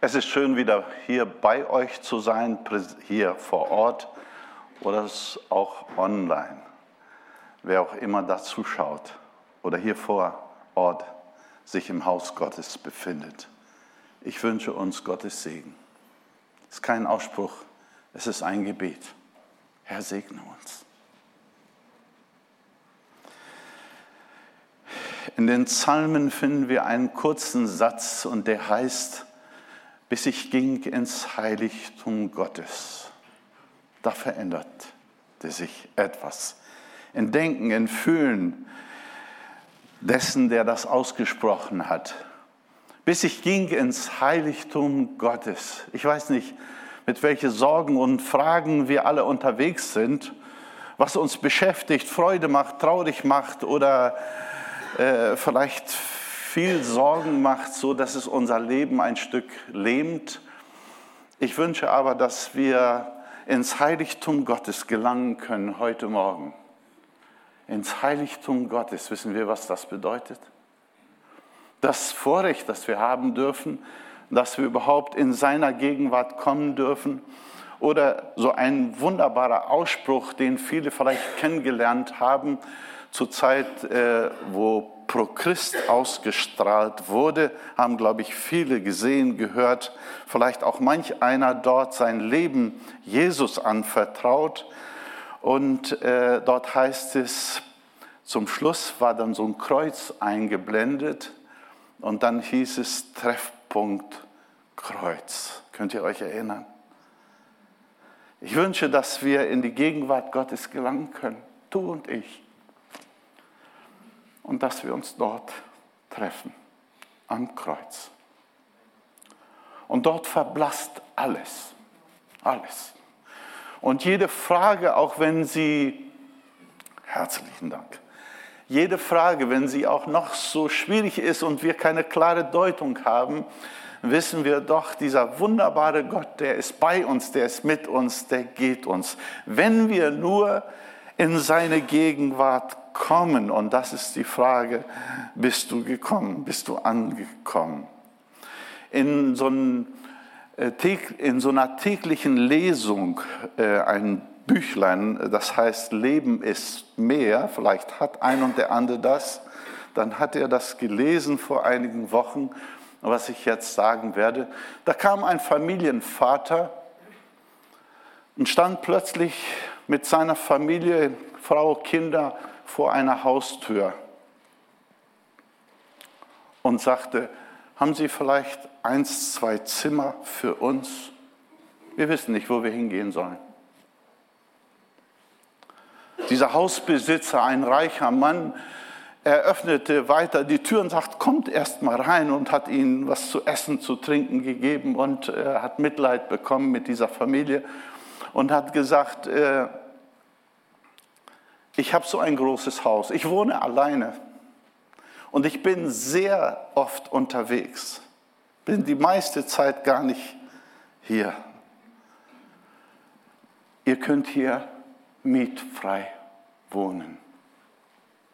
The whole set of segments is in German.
Es ist schön, wieder hier bei euch zu sein, hier vor Ort oder auch online. Wer auch immer da zuschaut oder hier vor Ort sich im Haus Gottes befindet. Ich wünsche uns Gottes Segen. Es ist kein Ausspruch, es ist ein Gebet. Herr, segne uns. In den Psalmen finden wir einen kurzen Satz und der heißt, bis ich ging ins Heiligtum Gottes. Da veränderte sich etwas. In Denken, in Fühlen dessen, der das ausgesprochen hat. Bis ich ging ins Heiligtum Gottes. Ich weiß nicht, mit welchen Sorgen und Fragen wir alle unterwegs sind, was uns beschäftigt, Freude macht, traurig macht oder äh, vielleicht viel Sorgen macht, so dass es unser Leben ein Stück lähmt. Ich wünsche aber, dass wir ins Heiligtum Gottes gelangen können heute Morgen. Ins Heiligtum Gottes, wissen wir, was das bedeutet? Das Vorrecht, das wir haben dürfen, dass wir überhaupt in seiner Gegenwart kommen dürfen. Oder so ein wunderbarer Ausspruch, den viele vielleicht kennengelernt haben, zur Zeit, äh, wo Pro Christ ausgestrahlt wurde, haben, glaube ich, viele gesehen, gehört, vielleicht auch manch einer dort sein Leben Jesus anvertraut. Und äh, dort heißt es, zum Schluss war dann so ein Kreuz eingeblendet und dann hieß es Treffpunkt Kreuz. Könnt ihr euch erinnern? Ich wünsche, dass wir in die Gegenwart Gottes gelangen können, du und ich und dass wir uns dort treffen, am Kreuz. Und dort verblasst alles, alles. Und jede Frage, auch wenn sie, herzlichen Dank, jede Frage, wenn sie auch noch so schwierig ist und wir keine klare Deutung haben, wissen wir doch, dieser wunderbare Gott, der ist bei uns, der ist mit uns, der geht uns. Wenn wir nur in seine Gegenwart kommen. Und das ist die Frage, bist du gekommen, bist du angekommen? In so, äh, in so einer täglichen Lesung, äh, ein Büchlein, das heißt Leben ist mehr, vielleicht hat ein und der andere das, dann hat er das gelesen vor einigen Wochen, was ich jetzt sagen werde. Da kam ein Familienvater und stand plötzlich mit seiner Familie, Frau, Kinder, vor einer Haustür und sagte, haben Sie vielleicht eins, zwei Zimmer für uns? Wir wissen nicht, wo wir hingehen sollen. Dieser Hausbesitzer, ein reicher Mann, eröffnete weiter die Tür und sagt, kommt erst mal rein und hat ihnen was zu essen, zu trinken gegeben und äh, hat Mitleid bekommen mit dieser Familie und hat gesagt, äh, ich habe so ein großes Haus, ich wohne alleine und ich bin sehr oft unterwegs, bin die meiste Zeit gar nicht hier. Ihr könnt hier mietfrei wohnen.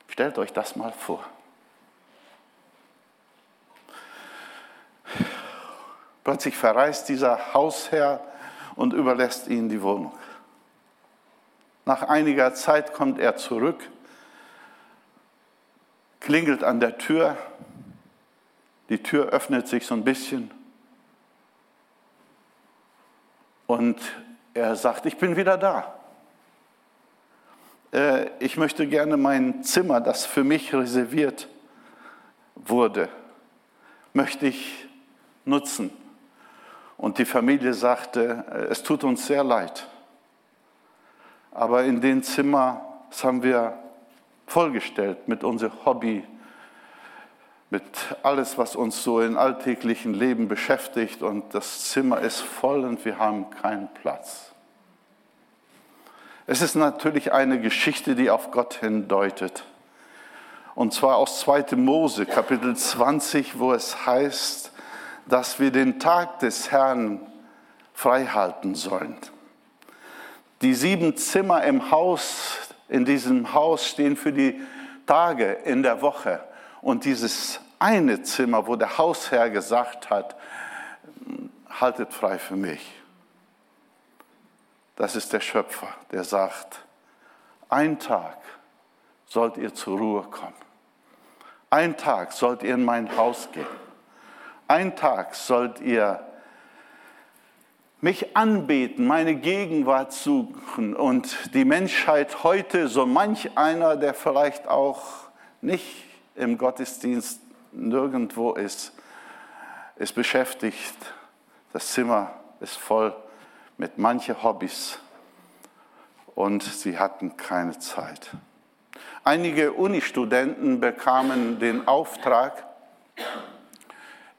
Stellt euch das mal vor. Plötzlich verreist dieser Hausherr und überlässt ihnen die Wohnung. Nach einiger Zeit kommt er zurück, klingelt an der Tür, die Tür öffnet sich so ein bisschen und er sagt, ich bin wieder da. Äh, ich möchte gerne mein Zimmer, das für mich reserviert wurde, möchte ich nutzen. Und die Familie sagte, äh, es tut uns sehr leid. Aber in den Zimmer, das haben wir vollgestellt mit unserem Hobby, mit alles, was uns so im alltäglichen Leben beschäftigt. Und das Zimmer ist voll und wir haben keinen Platz. Es ist natürlich eine Geschichte, die auf Gott hindeutet. Und zwar aus 2. Mose, Kapitel 20, wo es heißt, dass wir den Tag des Herrn freihalten sollen. Die sieben Zimmer im Haus, in diesem Haus stehen für die Tage in der Woche. Und dieses eine Zimmer, wo der Hausherr gesagt hat, haltet frei für mich. Das ist der Schöpfer, der sagt, ein Tag sollt ihr zur Ruhe kommen. Ein Tag sollt ihr in mein Haus gehen. Ein Tag sollt ihr mich anbeten, meine Gegenwart suchen und die Menschheit heute, so manch einer, der vielleicht auch nicht im Gottesdienst nirgendwo ist, ist beschäftigt. Das Zimmer ist voll mit manchen Hobbys und sie hatten keine Zeit. Einige Unistudenten bekamen den Auftrag,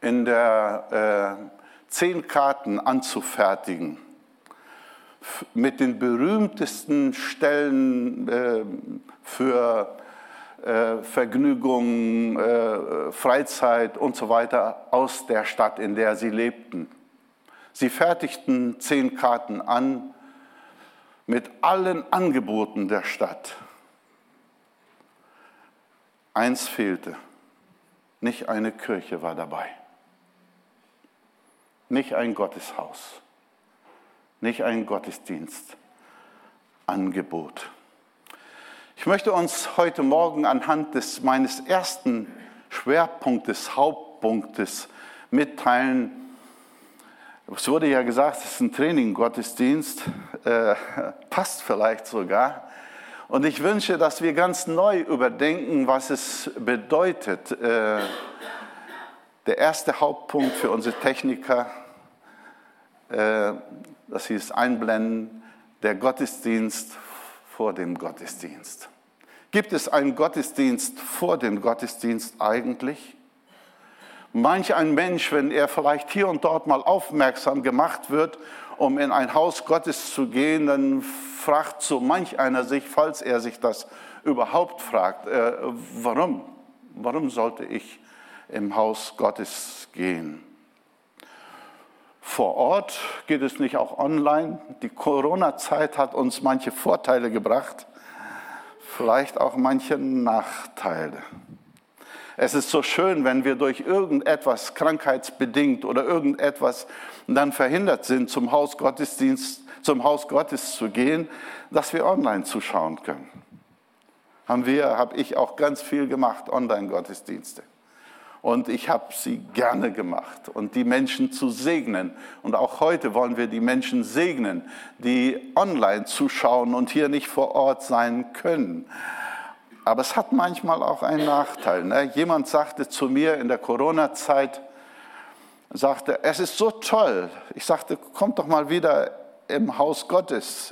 in der äh, zehn Karten anzufertigen mit den berühmtesten Stellen äh, für äh, Vergnügung, äh, Freizeit und so weiter aus der Stadt, in der sie lebten. Sie fertigten zehn Karten an mit allen Angeboten der Stadt. Eins fehlte, nicht eine Kirche war dabei, nicht ein Gotteshaus, nicht ein Gottesdienstangebot. Ich möchte uns heute Morgen anhand des meines ersten Schwerpunktes, Hauptpunktes mitteilen. Es wurde ja gesagt, es ist ein Training-Gottesdienst, äh, passt vielleicht sogar. Und ich wünsche, dass wir ganz neu überdenken, was es bedeutet. Äh, der erste Hauptpunkt für unsere Techniker, äh, dass sie es einblenden, der Gottesdienst vor dem Gottesdienst. Gibt es einen Gottesdienst vor dem Gottesdienst eigentlich? Manch ein Mensch, wenn er vielleicht hier und dort mal aufmerksam gemacht wird, um in ein Haus Gottes zu gehen, dann fragt so manch einer sich, falls er sich das überhaupt fragt, äh, warum? Warum sollte ich im Haus Gottes gehen? Vor Ort geht es nicht auch online. Die Corona-Zeit hat uns manche Vorteile gebracht, vielleicht auch manche Nachteile. Es ist so schön, wenn wir durch irgendetwas krankheitsbedingt oder irgendetwas dann verhindert sind, zum Haus Gottesdienst, zum Haus Gottes zu gehen, dass wir online zuschauen können. Haben wir, habe ich auch ganz viel gemacht, Online-Gottesdienste. Und ich habe sie gerne gemacht und die Menschen zu segnen. Und auch heute wollen wir die Menschen segnen, die online zuschauen und hier nicht vor Ort sein können. Aber es hat manchmal auch einen Nachteil. Ne? Jemand sagte zu mir in der Corona-Zeit, sagte, es ist so toll. Ich sagte, kommt doch mal wieder im Haus Gottes,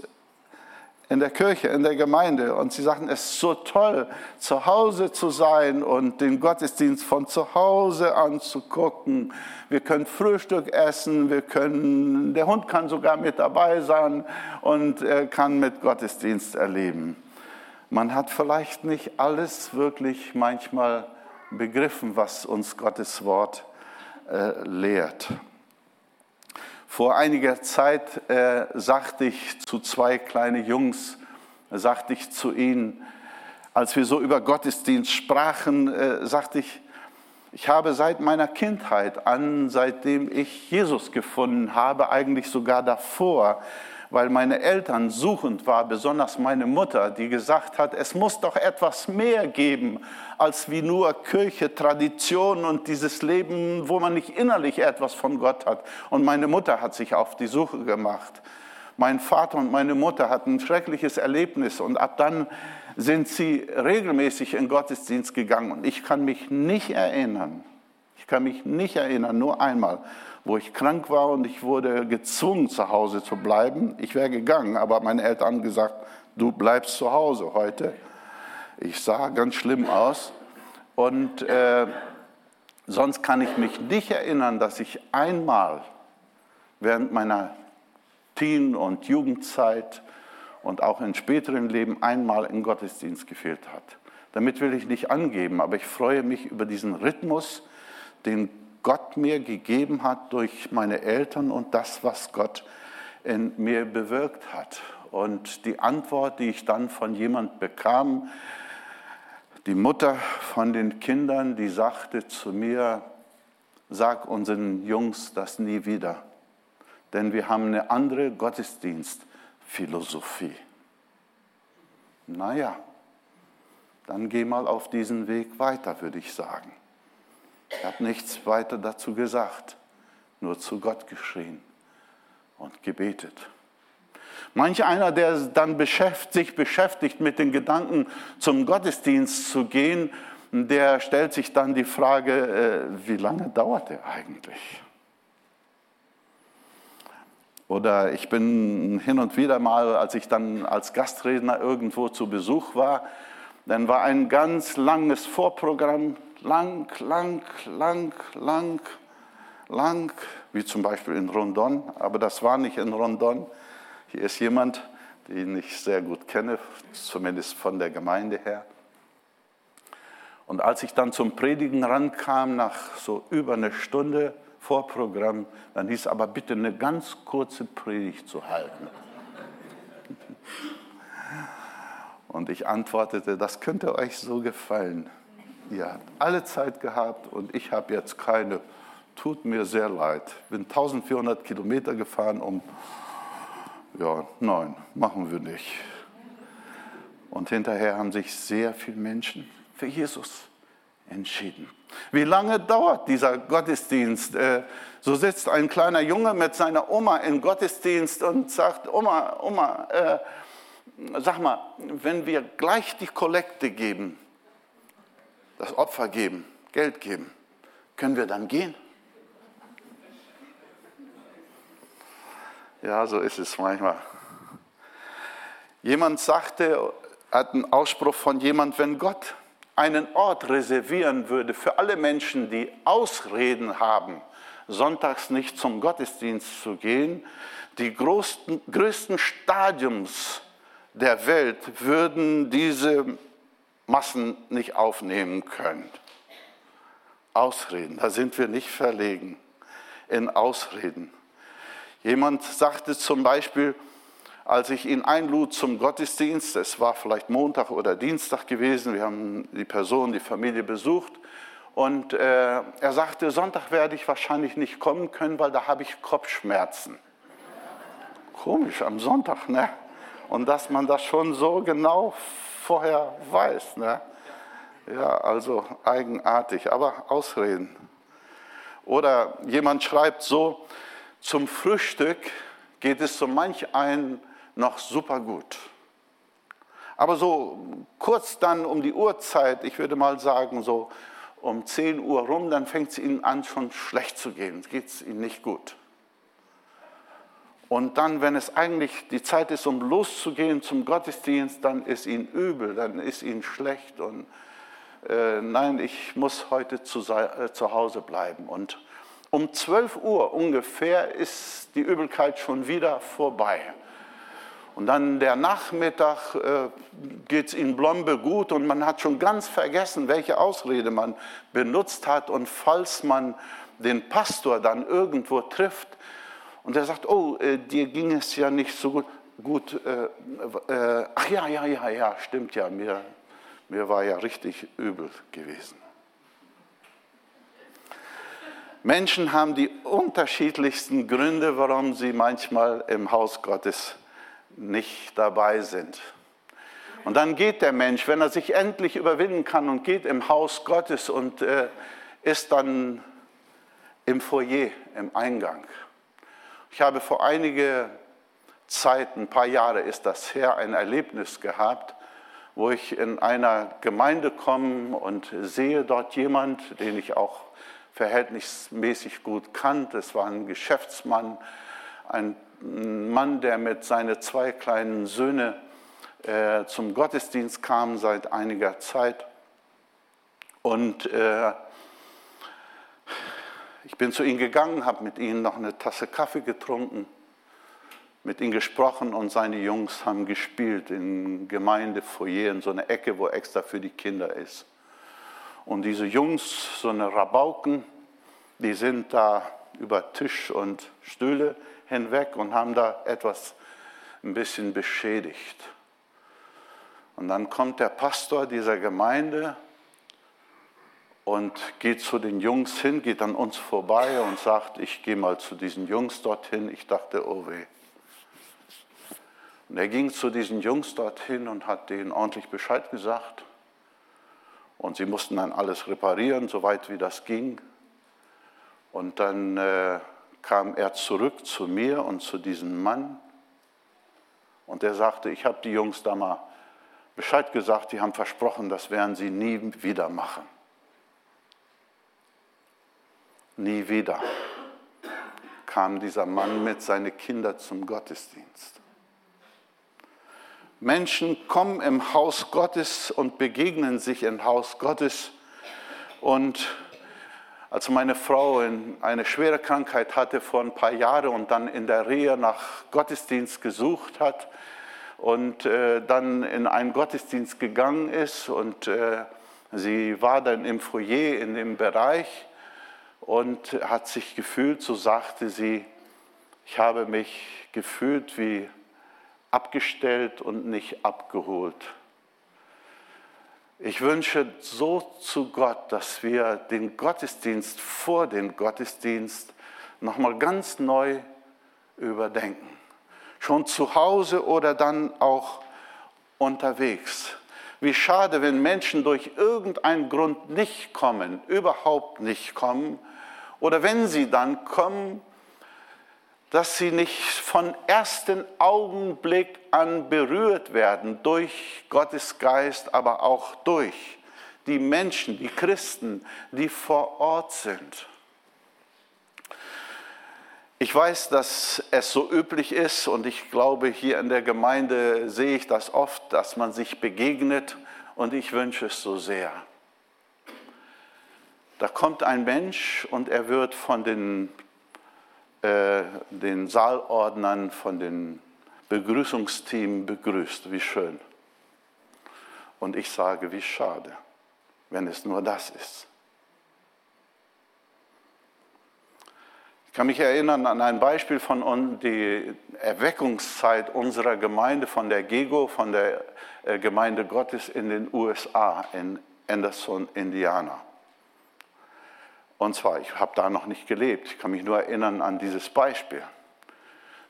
in der Kirche, in der Gemeinde. Und sie sagten, es ist so toll, zu Hause zu sein und den Gottesdienst von zu Hause anzugucken. Wir können Frühstück essen, wir können, der Hund kann sogar mit dabei sein und er kann mit Gottesdienst erleben. Man hat vielleicht nicht alles wirklich manchmal begriffen, was uns Gottes Wort äh, lehrt. Vor einiger Zeit äh, sagte ich zu zwei kleinen Jungs, sagte ich zu ihnen, als wir so über Gottesdienst sprachen, äh, sagte ich, ich habe seit meiner Kindheit an, seitdem ich Jesus gefunden habe, eigentlich sogar davor, weil meine Eltern suchend war, besonders meine Mutter, die gesagt hat, es muss doch etwas mehr geben als wie nur Kirche, Tradition und dieses Leben, wo man nicht innerlich etwas von Gott hat. Und meine Mutter hat sich auf die Suche gemacht. Mein Vater und meine Mutter hatten ein schreckliches Erlebnis und ab dann sind sie regelmäßig in Gottesdienst gegangen und ich kann mich nicht erinnern, ich kann mich nicht erinnern, nur einmal, wo ich krank war und ich wurde gezwungen, zu Hause zu bleiben. Ich wäre gegangen, aber meine Eltern haben gesagt, du bleibst zu Hause heute. Ich sah ganz schlimm aus und äh, sonst kann ich mich nicht erinnern, dass ich einmal während meiner Teen- und Jugendzeit und auch in späteren Leben einmal in Gottesdienst gefehlt hat. Damit will ich nicht angeben, aber ich freue mich über diesen Rhythmus, den Gott mir gegeben hat durch meine Eltern und das, was Gott in mir bewirkt hat. Und die Antwort, die ich dann von jemand bekam, die Mutter von den Kindern, die sagte zu mir, sag unseren Jungs das nie wieder. denn wir haben eine andere Gottesdienstphilosophie. Naja, dann geh mal auf diesen Weg weiter, würde ich sagen. Ich habe nichts weiter dazu gesagt, nur zu Gott geschrien und gebetet. Manch einer, der dann beschäftigt, sich beschäftigt mit den Gedanken, zum Gottesdienst zu gehen, der stellt sich dann die Frage, äh, wie lange dauert der eigentlich? Oder ich bin hin und wieder mal, als ich dann als Gastredner irgendwo zu Besuch war, dann war ein ganz langes Vorprogramm, lang, lang, lang, lang, lang, wie zum Beispiel in Rondon, aber das war nicht in Rondon. Hier ist jemand, den ich sehr gut kenne, zumindest von der Gemeinde her. Und als ich dann zum Predigen rankam, nach so über einer Stunde Vorprogramm, dann hieß aber bitte eine ganz kurze Predigt zu halten. Und ich antwortete, das könnte euch so gefallen. Ihr habt alle Zeit gehabt und ich habe jetzt keine. Tut mir sehr leid. Bin 1400 Kilometer gefahren, um. Ja, nein, machen wir nicht. Und hinterher haben sich sehr viele Menschen für Jesus entschieden. Wie lange dauert dieser Gottesdienst? Äh, so sitzt ein kleiner Junge mit seiner Oma im Gottesdienst und sagt, Oma, Oma, äh, sag mal, wenn wir gleich die Kollekte geben, das Opfer geben, Geld geben, können wir dann gehen? Ja, so ist es manchmal. Jemand sagte, hat einen Ausspruch von jemand, wenn Gott einen Ort reservieren würde für alle Menschen, die Ausreden haben, sonntags nicht zum Gottesdienst zu gehen, die größten, größten Stadiums der Welt würden diese Massen nicht aufnehmen können. Ausreden, da sind wir nicht verlegen in Ausreden. Jemand sagte zum Beispiel, als ich ihn einlud zum Gottesdienst, es war vielleicht Montag oder Dienstag gewesen, wir haben die Person, die Familie besucht und äh, er sagte, Sonntag werde ich wahrscheinlich nicht kommen können, weil da habe ich Kopfschmerzen. Komisch, am Sonntag, ne? Und dass man das schon so genau vorher weiß, ne? Ja, also eigenartig, aber Ausreden. Oder jemand schreibt so, zum Frühstück geht es so manch einen noch super gut. Aber so kurz dann um die Uhrzeit, ich würde mal sagen so um 10 Uhr rum, dann fängt es ihnen an schon schlecht zu gehen, geht es ihnen nicht gut. Und dann, wenn es eigentlich die Zeit ist, um loszugehen zum Gottesdienst, dann ist ihnen übel, dann ist ihnen schlecht und äh, nein, ich muss heute zu, äh, zu Hause bleiben. Und um 12 Uhr ungefähr ist die Übelkeit schon wieder vorbei. Und dann der Nachmittag äh, geht es in Blombe gut und man hat schon ganz vergessen, welche Ausrede man benutzt hat. Und falls man den Pastor dann irgendwo trifft und er sagt, oh, äh, dir ging es ja nicht so gut, gut äh, äh, ach ja, ja, ja, ja, stimmt ja, mir, mir war ja richtig übel gewesen. Menschen haben die unterschiedlichsten Gründe, warum sie manchmal im Haus Gottes nicht dabei sind. Und dann geht der Mensch, wenn er sich endlich überwinden kann und geht im Haus Gottes und äh, ist dann im Foyer, im Eingang. Ich habe vor einige Zeit, ein paar Jahre ist das her, ein Erlebnis gehabt, wo ich in einer Gemeinde komme und sehe dort jemand, den ich auch verhältnismäßig gut kannte. Es war ein Geschäftsmann, ein ein Mann, der mit seinen zwei kleinen Söhnen äh, zum Gottesdienst kam seit einiger Zeit. Und äh, ich bin zu ihm gegangen, habe mit ihm noch eine Tasse Kaffee getrunken, mit ihm gesprochen und seine Jungs haben gespielt im Gemeindefoyer in so einer Ecke, wo extra für die Kinder ist. Und diese Jungs, so eine Rabauken, die sind da über Tisch und Stühle hinweg und haben da etwas ein bisschen beschädigt. Und dann kommt der Pastor dieser Gemeinde und geht zu den Jungs hin, geht an uns vorbei und sagt, ich gehe mal zu diesen Jungs dorthin. Ich dachte, oh weh. Und er ging zu diesen Jungs dorthin und hat denen ordentlich Bescheid gesagt. Und sie mussten dann alles reparieren, soweit wie das ging. Und dann äh, kam er zurück zu mir und zu diesem Mann. Und er sagte, ich habe die Jungs da mal Bescheid gesagt, die haben versprochen, das werden sie nie wieder machen. Nie wieder kam dieser Mann mit seinen Kindern zum Gottesdienst. Menschen kommen im Haus Gottes und begegnen sich im Haus Gottes. Und als meine Frau eine schwere Krankheit hatte vor ein paar Jahren und dann in der Rehe nach Gottesdienst gesucht hat und äh, dann in einen Gottesdienst gegangen ist und äh, sie war dann im Foyer in dem Bereich und hat sich gefühlt, so sagte sie, ich habe mich gefühlt wie abgestellt und nicht abgeholt. Ich wünsche so zu Gott, dass wir den Gottesdienst vor dem Gottesdienst nochmal ganz neu überdenken. Schon zu Hause oder dann auch unterwegs. Wie schade, wenn Menschen durch irgendeinen Grund nicht kommen, überhaupt nicht kommen, oder wenn sie dann kommen, dass sie nicht von ersten Augenblick an berührt werden durch Gottes Geist, aber auch durch die Menschen, die Christen, die vor Ort sind. Ich weiß, dass es so üblich ist und ich glaube, hier in der Gemeinde sehe ich das oft, dass man sich begegnet und ich wünsche es so sehr. Da kommt ein Mensch und er wird von den äh, den Saalordnern von den Begrüßungsteam begrüßt. Wie schön. Und ich sage, wie schade, wenn es nur das ist. Ich kann mich erinnern an ein Beispiel von der Erweckungszeit unserer Gemeinde, von der GEGO, von der äh, Gemeinde Gottes in den USA, in Anderson, Indiana. Und zwar, ich habe da noch nicht gelebt, ich kann mich nur erinnern an dieses Beispiel.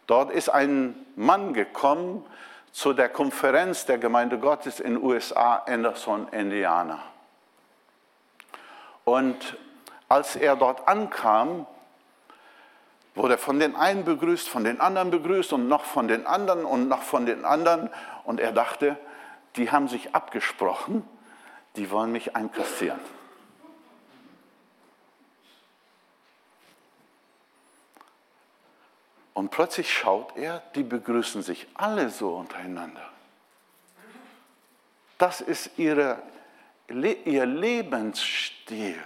Dort ist ein Mann gekommen zu der Konferenz der Gemeinde Gottes in USA, Anderson, Indiana. Und als er dort ankam, wurde er von den einen begrüßt, von den anderen begrüßt und noch von den anderen und noch von den anderen. Und er dachte, die haben sich abgesprochen, die wollen mich einkassieren. Und plötzlich schaut er, die begrüßen sich alle so untereinander. Das ist ihre, ihr Lebensstil.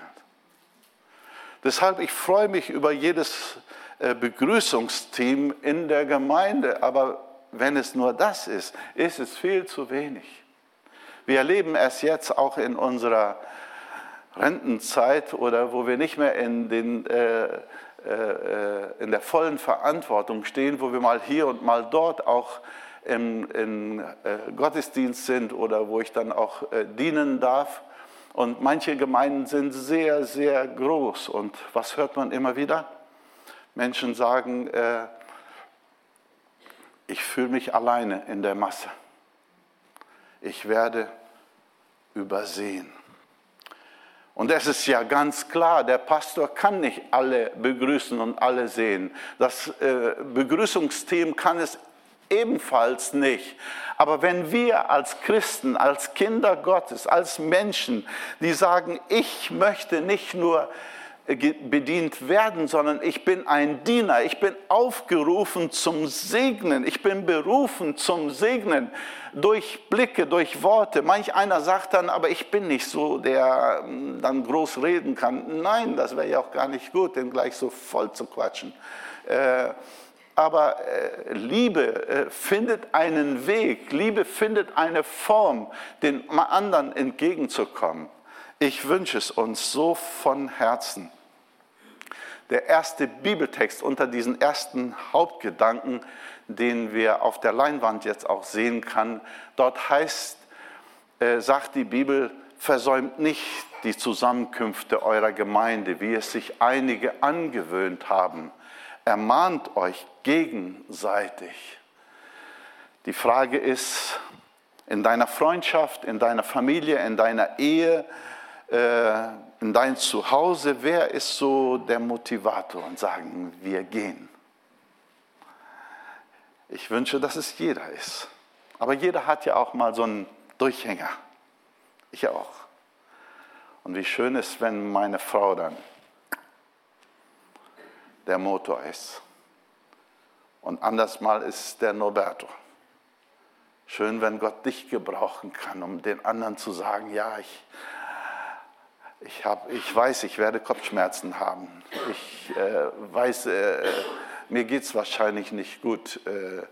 Deshalb, ich freue mich über jedes äh, Begrüßungsteam in der Gemeinde, aber wenn es nur das ist, ist es viel zu wenig. Wir erleben es jetzt auch in unserer Rentenzeit oder wo wir nicht mehr in den äh, in der vollen Verantwortung stehen, wo wir mal hier und mal dort auch im, im äh, Gottesdienst sind oder wo ich dann auch dienen darf. Und manche Gemeinden sind sehr, sehr groß. Und was hört man immer wieder? Menschen sagen, äh, ich fühle mich alleine in der Masse. Ich werde übersehen. Und es ist ja ganz klar, der Pastor kann nicht alle begrüßen und alle sehen. Das äh, Begrüßungsteam kann es ebenfalls nicht. Aber wenn wir als Christen, als Kinder Gottes, als Menschen, die sagen, ich möchte nicht nur bedient werden, sondern ich bin ein Diener. Ich bin aufgerufen zum Segnen. Ich bin berufen zum Segnen durch Blicke, durch Worte. Manch einer sagt dann, aber ich bin nicht so, der hm, dann groß reden kann. Nein, das wäre ja auch gar nicht gut, den gleich so voll zu quatschen. Äh, aber äh, Liebe äh, findet einen Weg, Liebe findet eine Form, den anderen entgegenzukommen. Ich wünsche es uns so von Herzen der erste Bibeltext unter diesen ersten Hauptgedanken, den wir auf der Leinwand jetzt auch sehen kann. Dort heißt, äh, sagt die Bibel, versäumt nicht die Zusammenkünfte eurer Gemeinde, wie es sich einige angewöhnt haben. Ermahnt euch gegenseitig. Die Frage ist, in deiner Freundschaft, in deiner Familie, in deiner Ehe, äh, in dein Zuhause, wer ist so der Motivator und sagen, wir gehen? Ich wünsche, dass es jeder ist. Aber jeder hat ja auch mal so einen Durchhänger. Ich auch. Und wie schön ist, wenn meine Frau dann der Motor ist. Und anders mal ist der Norberto. Schön, wenn Gott dich gebrauchen kann, um den anderen zu sagen, ja, ich, ich, hab, ich weiß, ich werde Kopfschmerzen haben. Ich äh, weiß, äh, mir geht es wahrscheinlich nicht gut. Äh,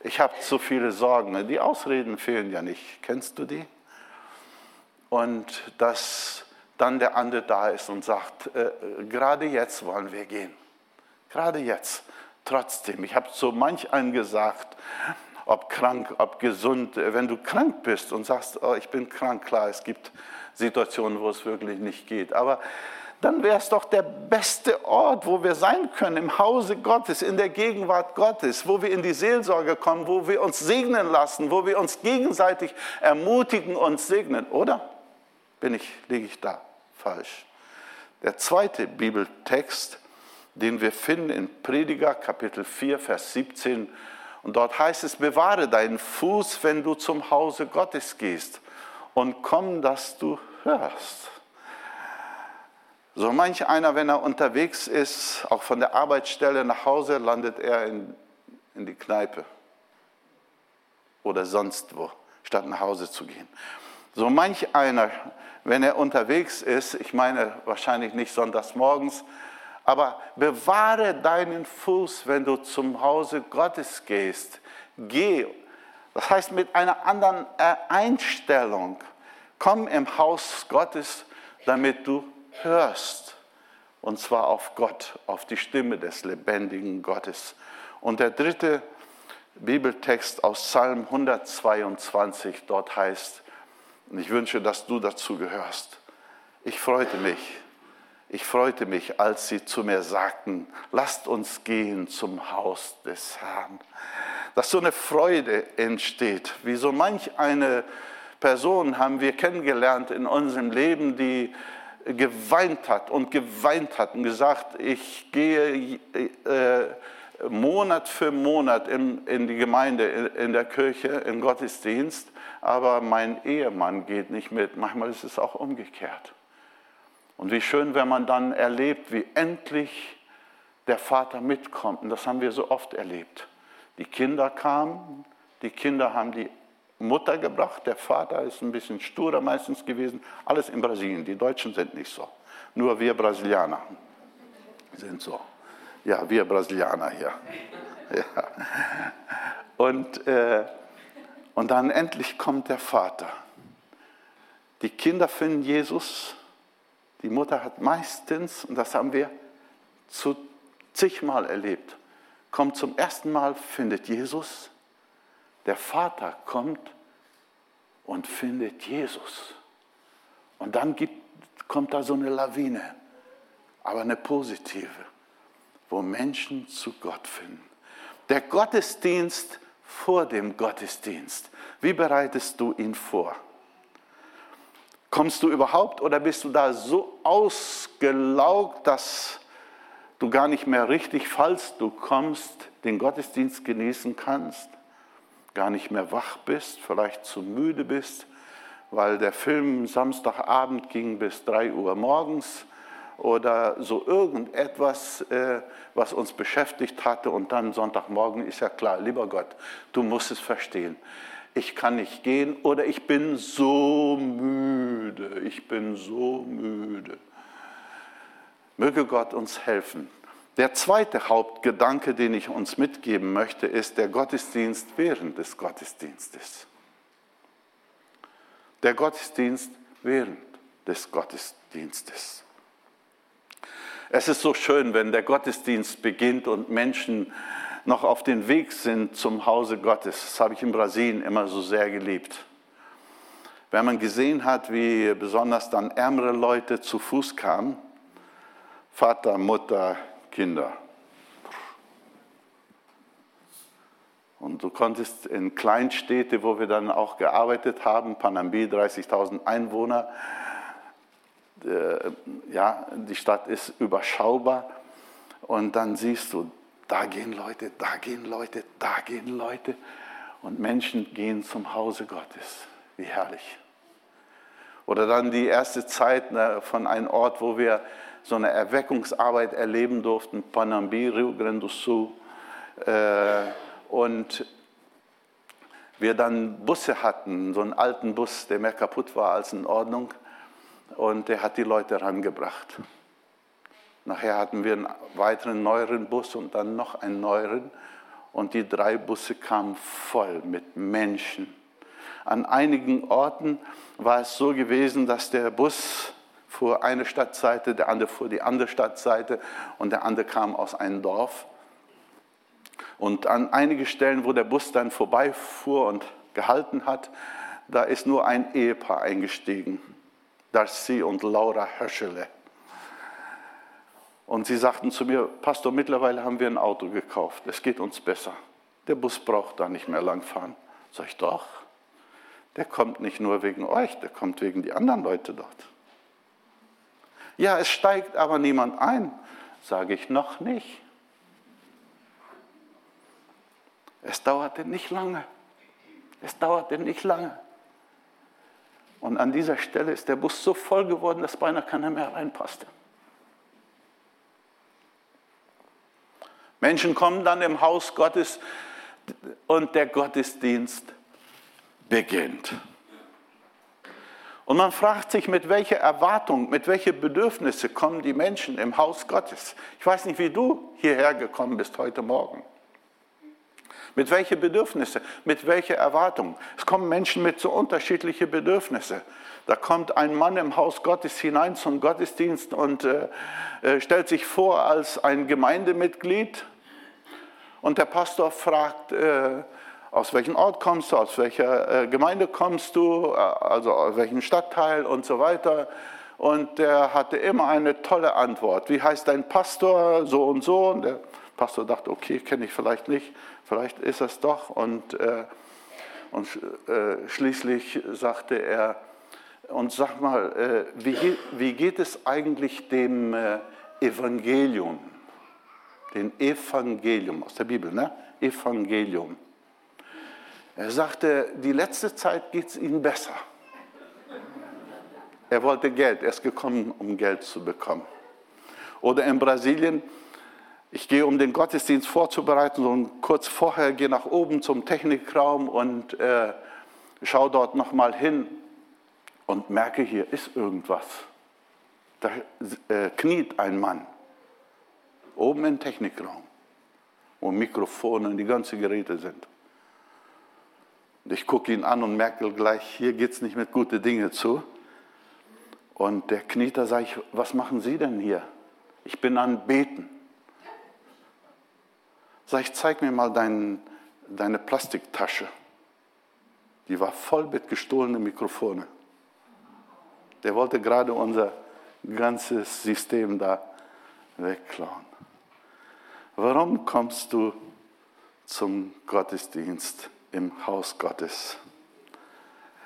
ich habe zu viele Sorgen. Die Ausreden fehlen ja nicht. Kennst du die? Und dass dann der andere da ist und sagt, äh, gerade jetzt wollen wir gehen. Gerade jetzt. Trotzdem. Ich habe so manch einen gesagt, ob krank, ob gesund. Wenn du krank bist und sagst, oh, ich bin krank, klar, es gibt Situationen, wo es wirklich nicht geht. Aber dann wäre es doch der beste Ort, wo wir sein können, im Hause Gottes, in der Gegenwart Gottes, wo wir in die Seelsorge kommen, wo wir uns segnen lassen, wo wir uns gegenseitig ermutigen und segnen, oder? Bin ich, liege ich da falsch? Der zweite Bibeltext, den wir finden in Prediger Kapitel 4, Vers 17, und dort heißt es, bewahre deinen Fuß, wenn du zum Hause Gottes gehst und komm, dass du hörst. So manch einer, wenn er unterwegs ist, auch von der Arbeitsstelle nach Hause, landet er in, in die Kneipe oder sonst wo, statt nach Hause zu gehen. So manch einer, wenn er unterwegs ist, ich meine wahrscheinlich nicht sonntags morgens, aber bewahre deinen Fuß, wenn du zum Hause Gottes gehst. Geh. Das heißt mit einer anderen Einstellung. Komm im Haus Gottes, damit du hörst. Und zwar auf Gott, auf die Stimme des lebendigen Gottes. Und der dritte Bibeltext aus Psalm 122, dort heißt, und ich wünsche, dass du dazu gehörst. Ich freute mich, ich freute mich, als sie zu mir sagten, lasst uns gehen zum Haus des Herrn. Dass so eine Freude entsteht, wie so manch eine Person haben wir kennengelernt in unserem Leben, die geweint hat und geweint hat und gesagt, ich gehe äh, Monat für Monat in, in die Gemeinde, in, in der Kirche, im Gottesdienst, aber mein Ehemann geht nicht mit. Manchmal ist es auch umgekehrt. Und wie schön, wenn man dann erlebt, wie endlich der Vater mitkommt. Und das haben wir so oft erlebt. Die Kinder kamen, die Kinder haben die Mutter gebracht, der Vater ist ein bisschen sturer meistens gewesen. Alles in Brasilien, die Deutschen sind nicht so. Nur wir Brasilianer sind so. Ja, wir Brasilianer hier. Ja. Und, äh, und dann endlich kommt der Vater. Die Kinder finden Jesus die Mutter hat meistens, und das haben wir zu zigmal erlebt, kommt zum ersten Mal, findet Jesus, der Vater kommt und findet Jesus. Und dann gibt, kommt da so eine Lawine, aber eine positive, wo Menschen zu Gott finden. Der Gottesdienst vor dem Gottesdienst. Wie bereitest du ihn vor? Kommst du überhaupt oder bist du da so ausgelaugt, dass du gar nicht mehr richtig, falls du kommst, den Gottesdienst genießen kannst? Gar nicht mehr wach bist, vielleicht zu müde bist, weil der Film Samstagabend ging bis 3 Uhr morgens oder so irgendetwas, äh, was uns beschäftigt hatte und dann Sonntagmorgen ist ja klar, lieber Gott, du musst es verstehen ich kann nicht gehen oder ich bin so müde, ich bin so müde. Möge Gott uns helfen. Der zweite Hauptgedanke, den ich uns mitgeben möchte, ist der Gottesdienst während des Gottesdienstes. Der Gottesdienst während des Gottesdienstes. Es ist so schön, wenn der Gottesdienst beginnt und Menschen noch auf dem Weg sind zum Hause Gottes. Das habe ich in Brasilien immer so sehr geliebt. Wenn man gesehen hat, wie besonders dann ärmere Leute zu Fuß kamen, Vater, Mutter, Kinder. Und du konntest in Kleinstädte, wo wir dann auch gearbeitet haben, Panambi, 30.000 Einwohner, äh, ja, die Stadt ist überschaubar. Und dann siehst du, da gehen Leute, da gehen Leute, da gehen Leute. Und Menschen gehen zum Hause Gottes. Wie herrlich. Oder dann die erste Zeit ne, von einem Ort, wo wir so eine Erweckungsarbeit erleben durften, Panambi, Rio Grande do Sul. Äh, und wir dann Busse hatten, so einen alten Bus, der mehr kaputt war als in Ordnung. Und der hat die Leute rangebracht. Nachher hatten wir einen weiteren neueren Bus und dann noch einen neueren. Und die drei Busse kamen voll mit Menschen. An einigen Orten war es so gewesen, dass der Bus fuhr eine Stadtseite, der andere fuhr die andere Stadtseite und der andere kam aus einem Dorf. Und an einigen Stellen, wo der Bus dann vorbeifuhr und gehalten hat, da ist nur ein Ehepaar eingestiegen, Darcy und Laura Höschele. Und sie sagten zu mir, Pastor, mittlerweile haben wir ein Auto gekauft, es geht uns besser. Der Bus braucht da nicht mehr langfahren. Sag ich doch, der kommt nicht nur wegen euch, der kommt wegen die anderen Leute dort. Ja, es steigt aber niemand ein, sage ich noch nicht. Es dauerte nicht lange. Es dauerte nicht lange. Und an dieser Stelle ist der Bus so voll geworden, dass beinahe keiner mehr reinpasste. Menschen kommen dann im Haus Gottes und der Gottesdienst beginnt. Und man fragt sich, mit welcher Erwartung, mit welchen Bedürfnissen kommen die Menschen im Haus Gottes. Ich weiß nicht, wie du hierher gekommen bist heute Morgen. Mit welchen Bedürfnissen, mit welcher Erwartung. Es kommen Menschen mit so unterschiedlichen Bedürfnissen. Da kommt ein Mann im Haus Gottes hinein zum Gottesdienst und äh, äh, stellt sich vor als ein Gemeindemitglied. Und der Pastor fragt, äh, aus welchem Ort kommst du, aus welcher Gemeinde kommst du, also aus welchem Stadtteil und so weiter. Und der hatte immer eine tolle Antwort. Wie heißt dein Pastor? So und so. Und der Pastor dachte, okay, kenne ich vielleicht nicht, vielleicht ist es doch. Und, äh, und äh, schließlich sagte er, und sag mal, äh, wie, geht es eigentlich dem äh, Evangelium? Den Evangelium aus der Bibel, ne? Evangelium. Er sagte, die letzte Zeit geht es ihm besser. Er wollte Geld, er ist gekommen, um Geld zu bekommen. Oder in Brasilien, ich gehe, um den Gottesdienst vorzubereiten, so kurz vorher gehe nach oben zum Technikraum und äh, schaue dort nochmal hin und merke, hier ist irgendwas. Da äh, kniet ein Mann oben im Technikraum, wo Mikrofone und die ganzen Geräte sind. Und ich gucke ihn an und merke gleich, hier geht es nicht mit guten Dingen zu. Und der kniet da, sage ich, was machen Sie denn hier? Ich bin an Beten. Sag ich, zeig mir mal dein, deine Plastiktasche. Die war voll mit gestohlenen Mikrofonen. Der wollte gerade unser ganzes System da wegklauen. Warum kommst du zum Gottesdienst im Haus Gottes?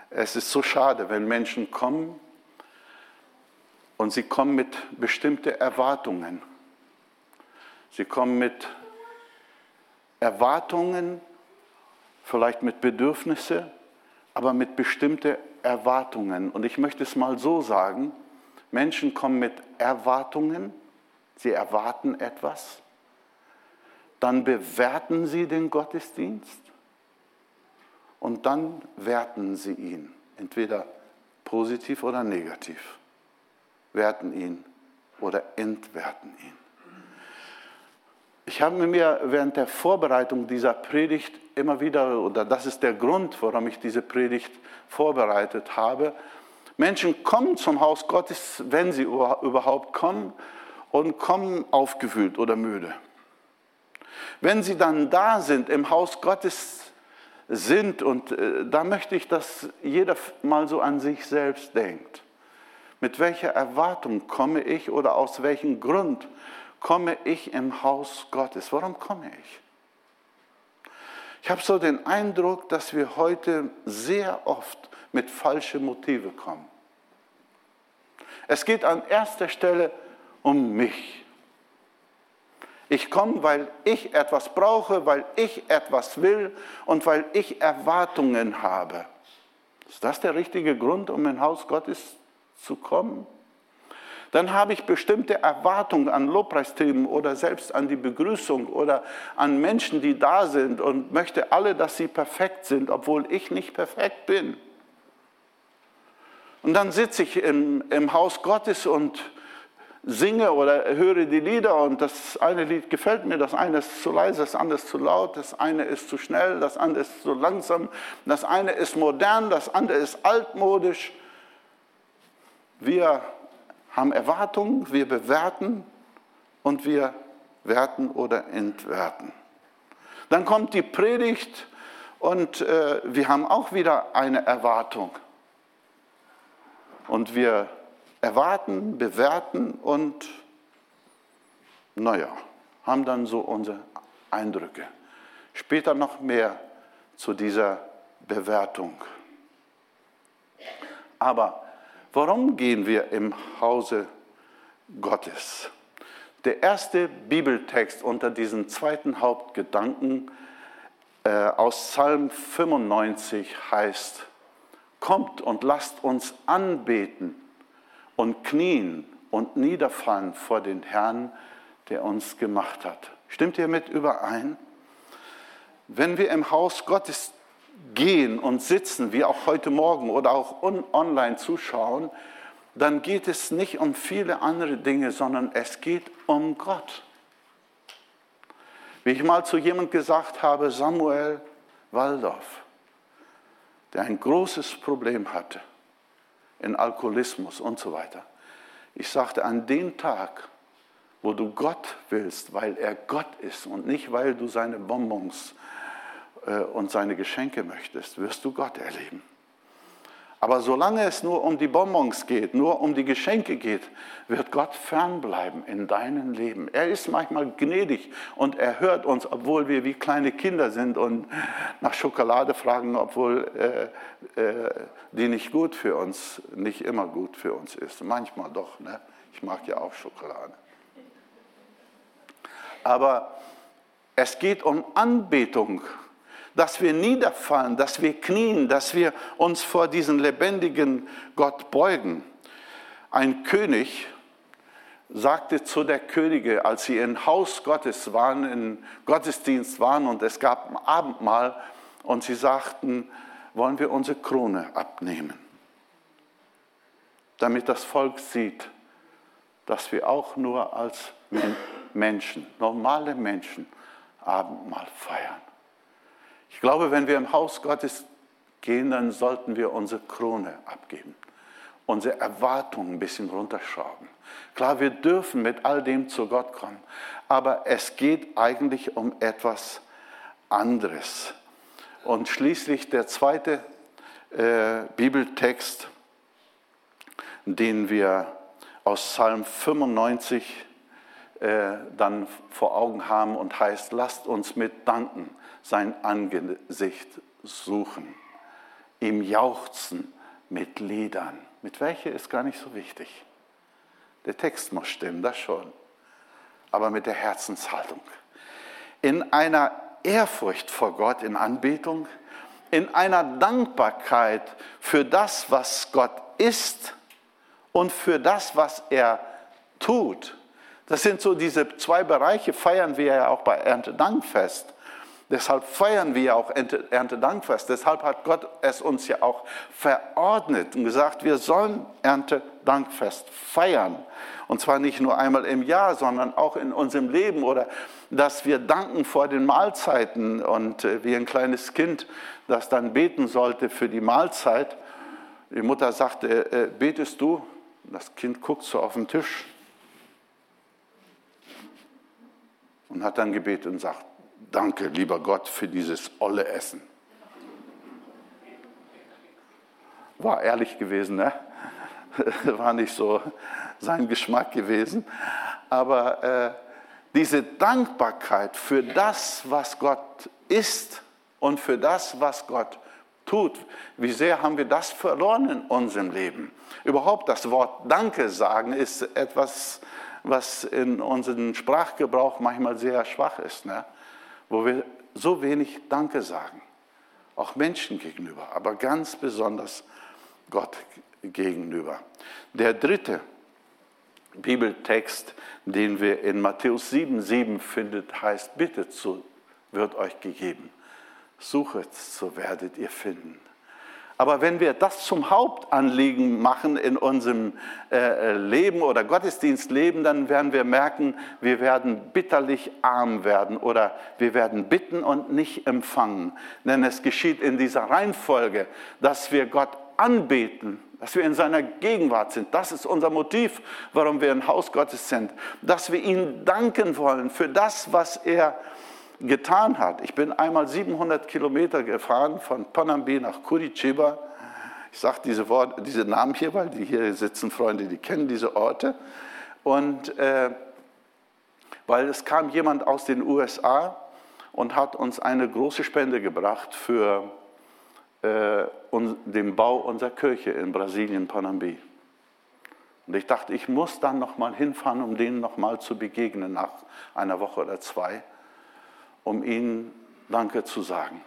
Es ist so schade, wenn Menschen kommen und sie kommen mit bestimmten Erwartungen. Sie kommen mit Erwartungen, vielleicht mit Bedürfnissen, aber mit bestimmten Erwartungen. Und ich möchte es mal so sagen, Menschen kommen mit Erwartungen, sie erwarten etwas, dann bewerten sie den Gottesdienst und dann werten sie ihn, entweder positiv oder negativ, werten ihn oder entwerten ihn. Ich habe mir während der Vorbereitung dieser Predigt immer wieder, oder das ist der Grund, warum ich diese Predigt vorbereitet habe, Menschen kommen zum Haus Gottes, wenn sie überhaupt kommen, und kommen aufgewühlt oder müde. Wenn sie dann da sind im Haus Gottes, sind. Und äh, da möchte ich, dass jeder mal so an sich selbst denkt. Mit welcher Erwartung komme ich oder aus welchem Grund komme ich im Haus Gottes? Warum komme ich? Ich habe so den Eindruck, dass wir heute sehr oft mit falschen Motiven kommen. Es geht an erster Stelle um mich. Ich komme, weil ich etwas brauche, weil ich etwas will und weil ich Erwartungen habe. Ist das der richtige Grund, um in Haus Gottes zu kommen? Dann habe ich bestimmte Erwartungen an Lobpreisthemen oder selbst an die Begrüßung oder an Menschen, die da sind und möchte alle, dass sie perfekt sind, obwohl ich nicht perfekt bin. Und dann sitze ich im, im Haus Gottes und singe oder höre die Lieder und das eine Lied gefällt mir, das eine ist zu leise, das andere ist zu laut, das eine ist zu schnell, das andere ist zu langsam, das eine ist modern, das andere ist altmodisch. Wir haben Erwartungen, wir bewerten und wir werten oder entwerten. Dann kommt die Predigt und äh, wir haben auch wieder eine Erwartung. Und wir erwarten, bewerten und, naja, haben dann so unsere Eindrücke. Später noch mehr zu dieser Bewertung. Aber Warum gehen wir im Hause Gottes? Der erste Bibeltext unter diesen zweiten Hauptgedanken äh, aus Psalm 95 heißt, Kommt und lasst uns anbeten und knien und niederfallen vor den Herrn, der uns gemacht hat. Stimmt ihr mit überein? Wenn wir im Haus Gottes gehen und sitzen, wie auch heute Morgen oder auch online zuschauen, dann geht es nicht um viele andere Dinge, sondern es geht um Gott. Wie ich mal zu jemand gesagt habe, Samuel Waldorf, der ein großes Problem hatte in Alkoholismus und so weiter. Ich sagte, an dem Tag, wo du Gott willst, weil er Gott ist und nicht, weil du seine Bonbons und seine Geschenke möchtest, wirst du Gott erleben. Aber solange es nur um die Bonbons geht, nur um die Geschenke geht, wird Gott fernbleiben in deinem Leben. Er ist manchmal gnädig und er hört uns, obwohl wir wie kleine Kinder sind und nach Schokolade fragen, obwohl äh, äh, die nicht gut für uns, nicht immer gut für uns ist. Manchmal doch, ne? ich mag ja auch Schokolade. Aber es geht um Anbetung dass wir niederfallen, dass wir knien, dass wir uns vor diesen lebendigen Gott beugen. Ein König sagte zu der Könige, als sie im Haus Gottes waren, im Gottesdienst waren und es gab ein Abendmahl und sie sagten, wollen wir unsere Krone abnehmen, damit das Volk sieht, dass wir auch nur als Menschen, normale Menschen, Abendmahl feiern. Ich glaube, wenn wir im Haus Gottes gehen, dann sollten wir unsere Krone abgeben, unsere Erwartungen ein bisschen runterschrauben. Klar, wir dürfen mit all dem zu Gott kommen, aber es geht eigentlich um etwas anderes. Und schließlich der zweite äh, Bibeltext, den wir aus Psalm 95 äh, dann vor Augen haben und heißt, lasst uns mit Danken sein Angesicht suchen, ihm jauchzen mit Liedern. Mit welche ist gar nicht so wichtig. Der Text muss stimmen, das schon. Aber mit der Herzenshaltung. In einer Ehrfurcht vor Gott, in Anbetung, in einer Dankbarkeit für das, was Gott ist und für das, was er tut. Das sind so diese zwei Bereiche, feiern wir ja auch bei Erntedankfest. Deshalb feiern wir auch Erntedankfest. Deshalb hat Gott es uns ja auch verordnet und gesagt, wir sollen Erntedankfest feiern. Und zwar nicht nur einmal im Jahr, sondern auch in unserem Leben oder dass wir danken vor den Mahlzeiten und äh, wie ein kleines Kind, das dann beten sollte für die Mahlzeit. Die Mutter sagte, äh, betest du? Das Kind guckt so auf den Tisch und hat dann gebetet und sagt, danke, lieber Gott, für dieses olle Essen. war ehrlich gewesen, ne? war nicht so sein Geschmack gewesen. Aber äh, diese Dankbarkeit für das, was Gott ist und für das, was Gott tut, wie sehr haben wir das verloren in unserem Leben? Überhaupt das Wort Danke sagen ist etwas, was in unserem Sprachgebrauch manchmal sehr schwach ist, ne? wo wir so wenig Danke sagen, auch Menschen gegenüber, aber ganz besonders Gott gegenüber. Der dritte Bibeltext, den wir in Matthäus 7,7 findet, heißt: Bittet, so wird euch gegeben. Suchet, so werdet ihr finden. Aber wenn wir das zum Hauptanliegen machen in unserem äh, Leben oder Gottesdienstleben, dann werden wir merken, wir werden bitterlich arm werden oder wir werden bitten und nicht empfangen. Denn es geschieht in dieser Reihenfolge, dass wir Gott anbeten, dass wir in seiner Gegenwart sind. Das ist unser Motiv, warum wir im Haus Gottes sind. Dass wir ihm danken wollen für das, was er getan hat. Ich bin einmal 700 Kilometer gefahren von Panambi nach Curitiba. Ich sage diese, diese Namen hier, weil die hier sitzen Freunde, die kennen diese Orte. Und äh, weil es kam jemand aus den USA und hat uns eine große Spende gebracht für äh, den Bau unserer Kirche in Brasilien, Panambi. Und ich dachte, ich muss dann nochmal hinfahren, um denen nochmal zu begegnen nach einer Woche oder zwei um ihnen Danke zu sagen.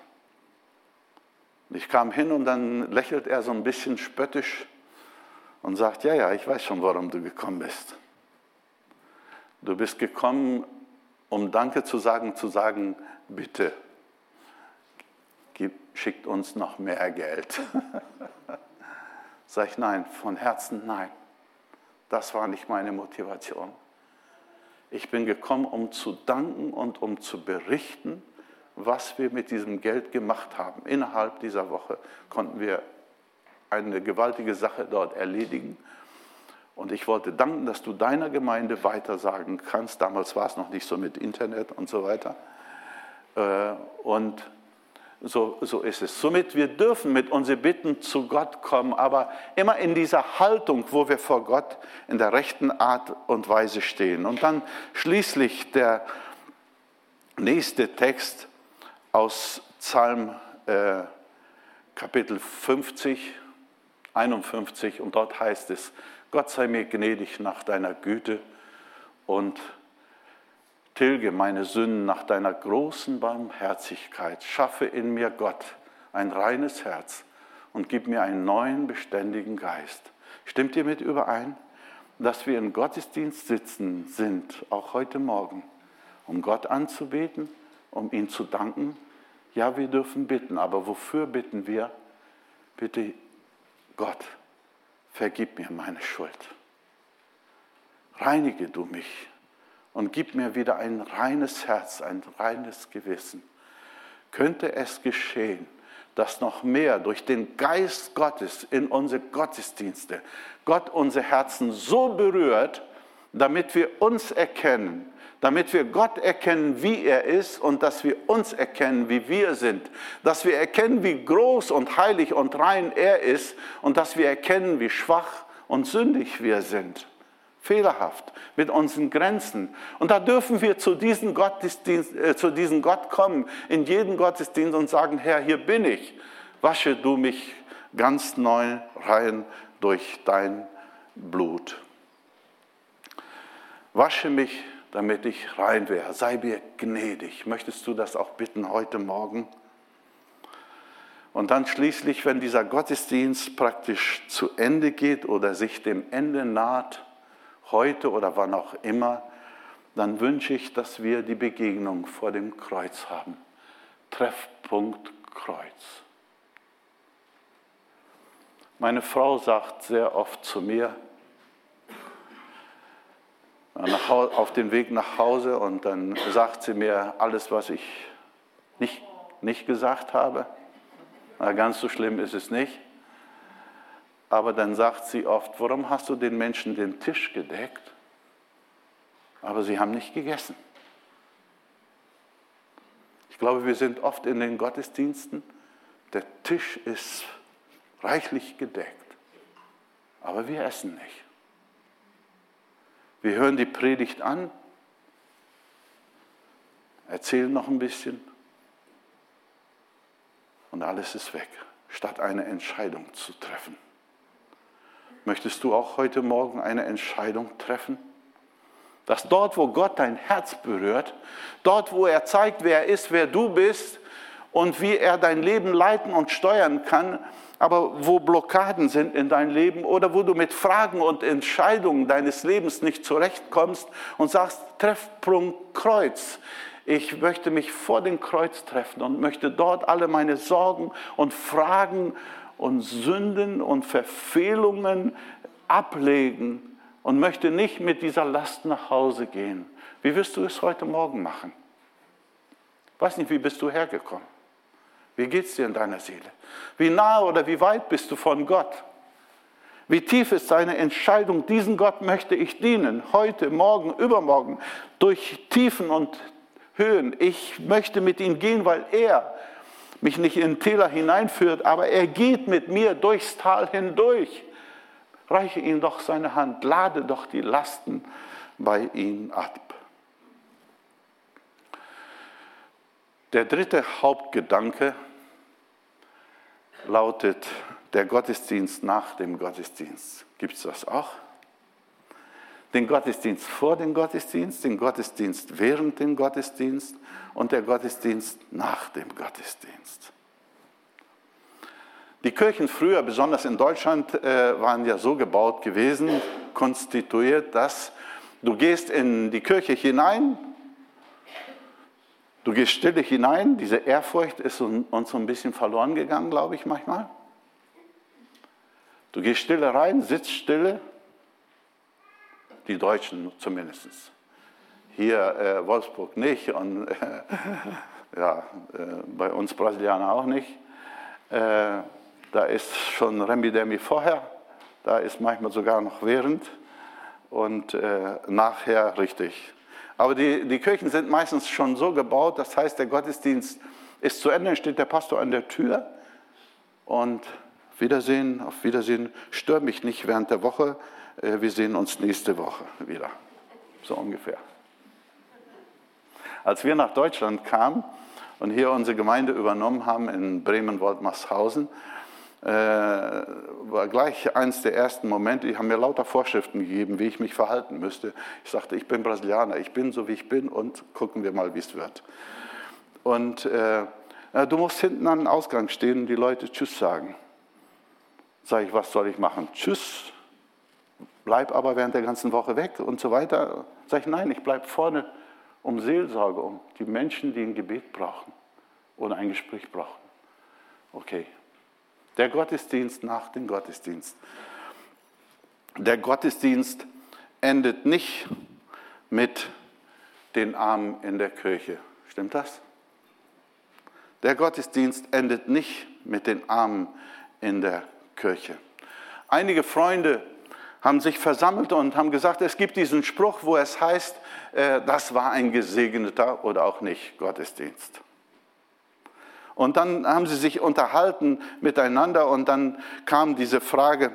Ich kam hin und dann lächelt er so ein bisschen spöttisch und sagt, ja, ja, ich weiß schon, warum du gekommen bist. Du bist gekommen, um Danke zu sagen, zu sagen, bitte, schickt uns noch mehr Geld. Sag ich, nein, von Herzen nein. Das war nicht meine Motivation. Ich bin gekommen, um zu danken und um zu berichten, was wir mit diesem Geld gemacht haben. Innerhalb dieser Woche konnten wir eine gewaltige Sache dort erledigen. Und ich wollte danken, dass du deiner Gemeinde weitersagen kannst. Damals war es noch nicht so mit Internet und so weiter. Äh, und so, so ist es. Somit, wir dürfen mit unseren Bitten zu Gott kommen, aber immer in dieser Haltung, wo wir vor Gott in der rechten Art und Weise stehen. Und dann schließlich der nächste Text aus Psalm äh, Kapitel 50, 51, und dort heißt es, Gott sei mir gnädig nach deiner Güte und Tilge meine Sünden nach deiner großen Barmherzigkeit. Schaffe in mir, Gott, ein reines Herz und gib mir einen neuen, beständigen Geist. Stimmt ihr mit überein, dass wir im Gottesdienst sitzen sind, auch heute Morgen, um Gott anzubeten, um ihn zu danken? Ja, wir dürfen bitten, aber wofür bitten wir? Bitte, Gott, vergib mir meine Schuld. Reinige du mich und gib mir wieder ein reines Herz, ein reines Gewissen. Könnte es geschehen, dass noch mehr durch den Geist Gottes in unsere Gottesdienste Gott unsere Herzen so berührt, damit wir uns erkennen, damit wir Gott erkennen, wie er ist und dass wir uns erkennen, wie wir sind, dass wir erkennen, wie groß und heilig und rein er ist und dass wir erkennen, wie schwach und sündig wir sind fehlerhaft mit unseren Grenzen. Und da dürfen wir zu diesem, Gottesdienst, äh, zu diesem Gott kommen, in jeden Gottesdienst und sagen, Herr, hier bin ich. Wasche du mich ganz neu rein durch dein Blut. Wasche mich, damit ich rein wäre. Sei mir gnädig. Möchtest du das auch bitten heute Morgen? Und dann schließlich, wenn dieser Gottesdienst praktisch zu Ende geht oder sich dem Ende naht, heute oder wann auch immer, dann wünsche ich, dass wir die Begegnung vor dem Kreuz haben. Treffpunkt Kreuz. Meine Frau sagt sehr oft zu mir, auf dem Weg nach Hause und dann sagt sie mir alles, was ich nicht, nicht gesagt habe. Na, ganz so schlimm ist es nicht. Aber dann sagt sie oft, warum hast du den Menschen den Tisch gedeckt? Aber sie haben nicht gegessen. Ich glaube, wir sind oft in den Gottesdiensten, der Tisch ist reichlich gedeckt. Aber wir essen nicht. Wir hören die Predigt an, erzählen noch ein bisschen und alles ist weg, statt eine Entscheidung zu treffen. Möchtest du auch heute Morgen eine Entscheidung treffen? Dass dort, wo Gott dein Herz berührt, dort, wo er zeigt, wer er ist, wer du bist und wie er dein Leben leiten und steuern kann, aber wo Blockaden sind in deinem Leben oder wo du mit Fragen und Entscheidungen deines Lebens nicht zurechtkommst und sagst, Treffpunkt Kreuz. Ich möchte mich vor dem Kreuz treffen und möchte dort alle meine Sorgen und Fragen und Sünden und Verfehlungen ablegen und möchte nicht mit dieser Last nach Hause gehen. Wie wirst du es heute Morgen machen? Weiß nicht, wie bist du hergekommen? Wie geht es dir in deiner Seele? Wie nah oder wie weit bist du von Gott? Wie tief ist deine Entscheidung, diesen Gott möchte ich dienen, heute, morgen, übermorgen, durch Tiefen und Höhen. Ich möchte mit ihm gehen, weil er mich nicht in Täler hineinführt, aber er geht mit mir durchs Tal hindurch reiche ihm doch seine Hand, lade doch die Lasten bei ihm ab. Der dritte Hauptgedanke lautet der Gottesdienst nach dem Gottesdienst. Gibt es das auch? Den Gottesdienst vor dem Gottesdienst, den Gottesdienst während dem Gottesdienst und der Gottesdienst nach dem Gottesdienst. Die Kirchen früher, besonders in Deutschland, äh, waren ja so gebaut gewesen, konstituiert, dass du gehst in die Kirche hinein, du gehst stille hinein, diese Ehrfurcht ist uns so ein bisschen verloren gegangen, glaube ich manchmal. Du gehst stille rein, sitzt stille, die Deutschen zumindest. Hier äh, Wolfsburg nicht und äh, ja, äh, bei uns Brasilianer auch nicht. Äh, da ist schon Remi-Demi vorher, da ist manchmal sogar noch während und äh, nachher richtig. Aber die, die Kirchen sind meistens schon so gebaut, das heißt, der Gottesdienst ist zu Ende, steht der Pastor an der Tür und Wiedersehen, auf Wiedersehen, stör mich nicht während der Woche, wir sehen uns nächste Woche wieder. So ungefähr. Als wir nach Deutschland kamen und hier unsere Gemeinde übernommen haben in Bremen-Woltmarshausen, äh, war gleich eines der ersten Momente, die haben mir lauter Vorschriften gegeben, wie ich mich verhalten müsste. Ich sagte, ich bin Brasilianer, ich bin so, wie ich bin und gucken wir mal, wie es wird. Und äh, du musst hinten an den Ausgang stehen und die Leute Tschüss sagen. Sag ich, was soll ich machen? Tschüss, bleib aber während der ganzen Woche weg und so weiter. Sag ich, nein, ich bleib vorne um Seelsorge, um die Menschen, die ein Gebet brauchen oder ein Gespräch brauchen. Okay, der Gottesdienst nach dem Gottesdienst. Der Gottesdienst endet nicht mit den Armen in der Kirche. Stimmt das? Der Gottesdienst endet nicht mit den Armen in der Kirche. Einige Freunde haben sich versammelt und haben gesagt, es gibt diesen Spruch, wo es heißt, äh, das war ein gesegneter oder auch nicht Gottesdienst. Und dann haben sie sich unterhalten miteinander und dann kam diese Frage,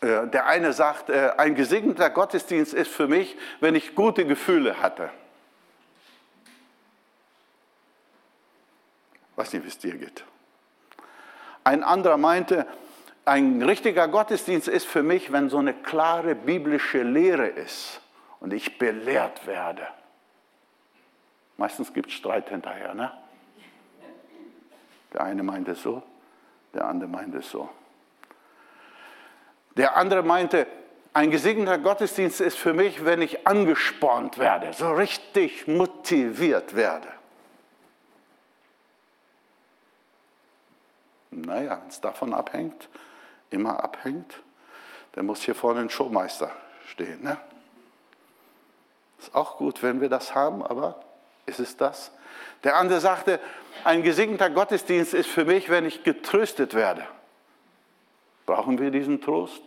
äh, der eine sagt, äh, ein gesegneter Gottesdienst ist für mich, wenn ich gute Gefühle hatte. Weiß nicht, wie es dir geht. Ein anderer meinte, ein richtiger Gottesdienst ist für mich, wenn so eine klare biblische Lehre ist und ich belehrt werde. Meistens gibt es Streit hinterher, ne? Der eine meinte es so, der andere meinte es so. Der andere meinte, ein gesegneter Gottesdienst ist für mich, wenn ich angespornt werde, so richtig motiviert werde. Naja, wenn es davon abhängt, immer abhängt, dann muss hier vorne ein Showmeister stehen. Ne? Ist auch gut, wenn wir das haben, aber ist es das? Der andere sagte, ein gesegneter Gottesdienst ist für mich, wenn ich getröstet werde. Brauchen wir diesen Trost?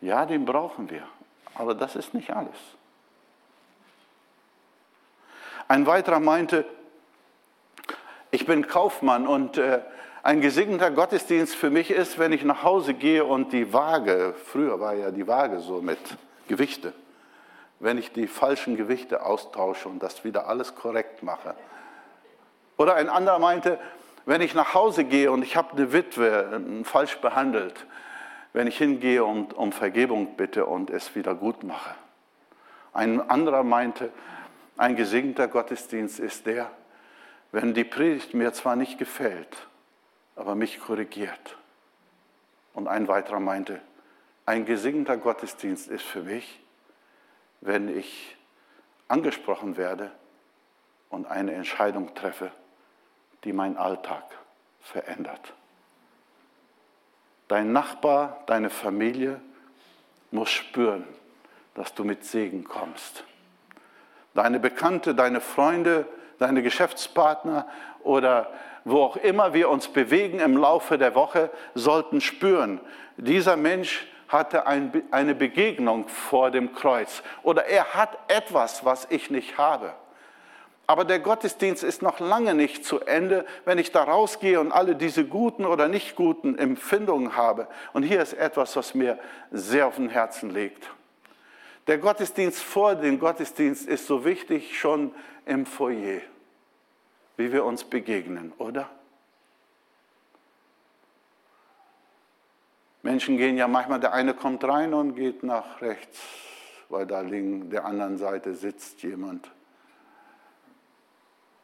Ja, den brauchen wir. Aber das ist nicht alles. Ein weiterer meinte, ich bin Kaufmann und äh, Ein gesegneter Gottesdienst für mich ist, wenn ich nach Hause gehe und die Waage, früher war ja die Waage so mit Gewichte, wenn ich die falschen Gewichte austausche und das wieder alles korrekt mache. Oder ein anderer meinte, wenn ich nach Hause gehe und ich habe eine Witwe äh, falsch behandelt, wenn ich hingehe und um Vergebung bitte und es wieder gut mache. Ein anderer meinte, ein gesegneter Gottesdienst ist der, wenn die Predigt mir zwar nicht gefällt, aber mich korrigiert. Und ein weiterer meinte, ein gesegneter Gottesdienst ist für mich, wenn ich angesprochen werde und eine Entscheidung treffe, die meinen Alltag verändert. Dein Nachbar, deine Familie muss spüren, dass du mit Segen kommst. Deine Bekannte, deine Freunde, deine Geschäftspartner oder wo auch immer wir uns bewegen im Laufe der Woche, sollten spüren, dieser Mensch hatte eine Begegnung vor dem Kreuz oder er hat etwas, was ich nicht habe. Aber der Gottesdienst ist noch lange nicht zu Ende, wenn ich da rausgehe und alle diese guten oder nicht guten Empfindungen habe. Und hier ist etwas, was mir sehr auf dem Herzen liegt. Der Gottesdienst vor dem Gottesdienst ist so wichtig schon im Foyer, wie wir uns begegnen, oder? Menschen gehen ja manchmal, der eine kommt rein und geht nach rechts, weil da links der anderen Seite sitzt jemand.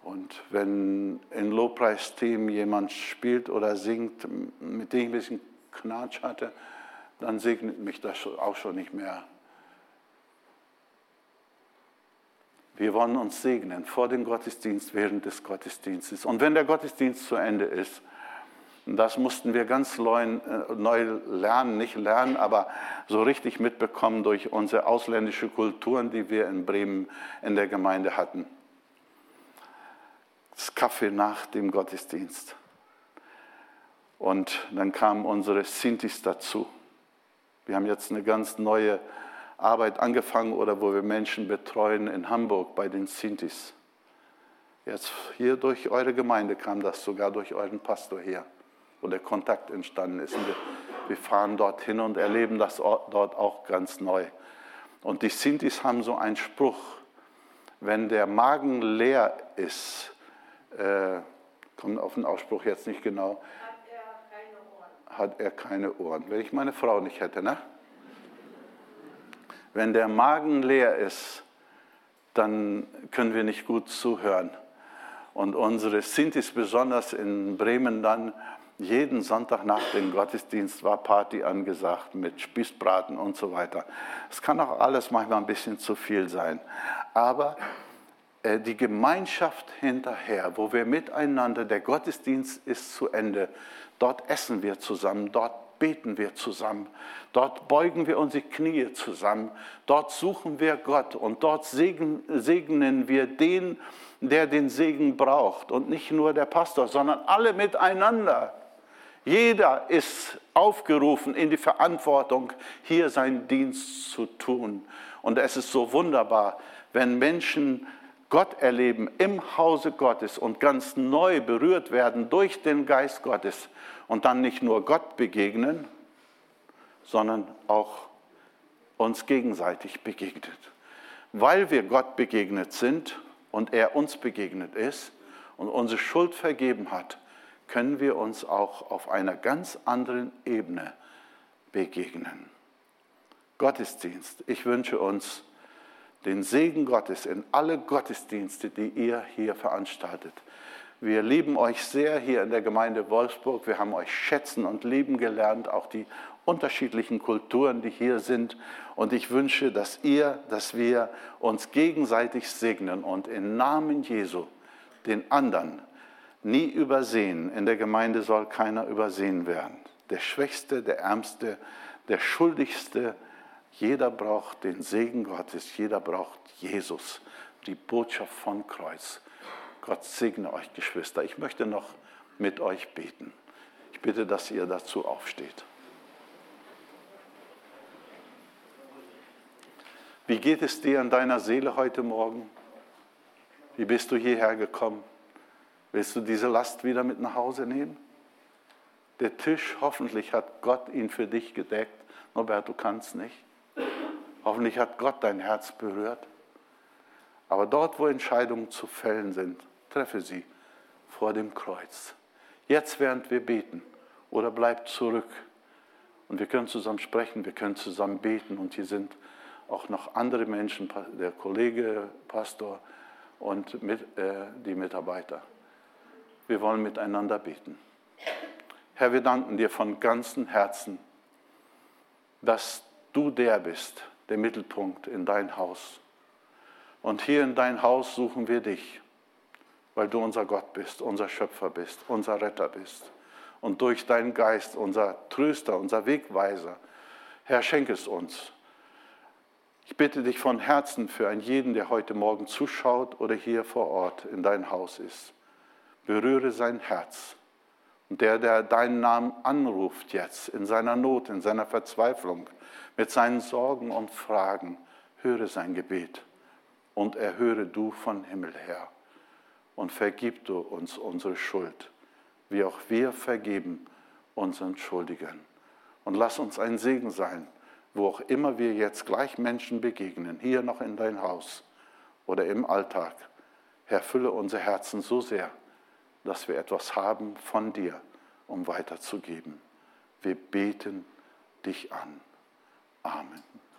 Und wenn in Lobpreisteam jemand spielt oder singt, mit dem ich ein bisschen Knatsch hatte, dann segnet mich das auch schon nicht mehr. Wir wollen uns segnen vor dem Gottesdienst, während des Gottesdienstes. Und wenn der Gottesdienst zu Ende ist, das mussten wir ganz neu, äh, neu lernen, nicht lernen, aber so richtig mitbekommen durch unsere ausländische Kulturen, die wir in Bremen in der Gemeinde hatten. Das Kaffee nach dem Gottesdienst. Und dann kamen unsere Sintis dazu. Wir haben jetzt eine ganz neue Arbeit angefangen oder wo wir Menschen betreuen in Hamburg bei den Sintis. Jetzt hier durch eure Gemeinde kam das sogar durch euren Pastor hier wo der Kontakt entstanden ist. Wir, wir, fahren dorthin und erleben das dort auch ganz neu. Und die Sintis haben so einen Spruch, wenn der Magen leer ist, äh, kommt auf den Ausspruch jetzt nicht genau, hat er keine Ohren. Hat er keine Ohren. Wenn ich meine Frau nicht hätte, ne? Wenn der Magen leer ist, dann können wir nicht gut zuhören. Und unsere Sintis, besonders in Bremen dann, jeden Sonntag nach dem Gottesdienst war Party angesagt mit Spießbraten und so weiter. Es kann auch alles manchmal ein bisschen zu viel sein. Aber äh, die Gemeinschaft hinterher, wo wir miteinander, der Gottesdienst ist zu Ende, dort essen wir zusammen, dort beten wir zusammen, dort beugen wir unsere Knie zusammen, dort suchen wir Gott und dort segnen wir den, der den Segen braucht und nicht nur der Pastor, sondern alle miteinander. Jeder ist aufgerufen in die Verantwortung, hier seinen Dienst zu tun. Und es ist so wunderbar, wenn Menschen Gott erleben im Hause Gottes und ganz neu berührt werden durch den Geist Gottes und dann nicht nur Gott begegnen, sondern auch uns gegenseitig begegnet. Weil wir Gott begegnet sind und er uns begegnet ist und unsere Schuld vergeben hat, können wir uns auch auf einer ganz anderen Ebene begegnen. Gottesdienst. Ich wünsche uns den Segen Gottes in alle Gottesdienste, die ihr hier veranstaltet. Wir lieben euch sehr hier in der Gemeinde Wolfsburg. Wir haben euch schätzen und lieben gelernt, auch die unterschiedlichen Kulturen, die hier sind. Und ich wünsche, dass ihr, dass wir uns gegenseitig segnen und im Namen Jesu den anderen nie übersehen. In der Gemeinde soll keiner übersehen werden. Der Schwächste, der Ärmste, der Schuldigste. Jeder braucht den Segen Gottes. Jeder braucht Jesus, die Botschaft von Kreuz. Gott segne euch, Geschwister. Ich möchte noch mit euch beten. Ich bitte, dass ihr dazu aufsteht. Wie geht es dir in deiner Seele heute Morgen? Wie bist du hierher gekommen? Willst du diese Last wieder mit nach Hause nehmen? Der Tisch, hoffentlich hat Gott ihn für dich gedeckt. Norbert, du kannst nicht. Hoffentlich hat Gott dein Herz berührt. Aber dort, wo Entscheidungen zu fällen sind, treffe sie vor dem Kreuz. Jetzt, während wir beten, oder bleib zurück. Und wir können zusammen sprechen, wir können zusammen beten. Und hier sind auch noch andere Menschen, der Kollege, Pastor und mit, äh, die Mitarbeiter. Wir wollen miteinander beten. Herr, wir danken dir von ganzem Herzen, dass du der bist, der Mittelpunkt in dein Haus. Und hier in dein Haus suchen wir dich, weil du unser Gott bist, unser Schöpfer bist, unser Retter bist. Und durch deinen Geist, unser Tröster, unser Wegweiser, Herr, schenk es uns. Ich bitte dich von Herzen für einen jeden, der heute Morgen zuschaut oder hier vor Ort in dein Haus ist. Berühre sein Herz. Und der, der deinen Namen anruft jetzt in seiner Not, in seiner Verzweiflung, mit seinen Sorgen und Fragen, höre sein Gebet und erhöre du von Himmel her und vergib du uns unsere Schuld, wie auch wir vergeben unseren Schuldigen. Und lass uns ein Segen sein, wo auch immer wir jetzt gleich Menschen begegnen, hier noch in dein Haus oder im Alltag. Herr, fülle unser Herzen so sehr, dass wir etwas haben von dir, um weiterzugeben. Wir beten dich an. Amen.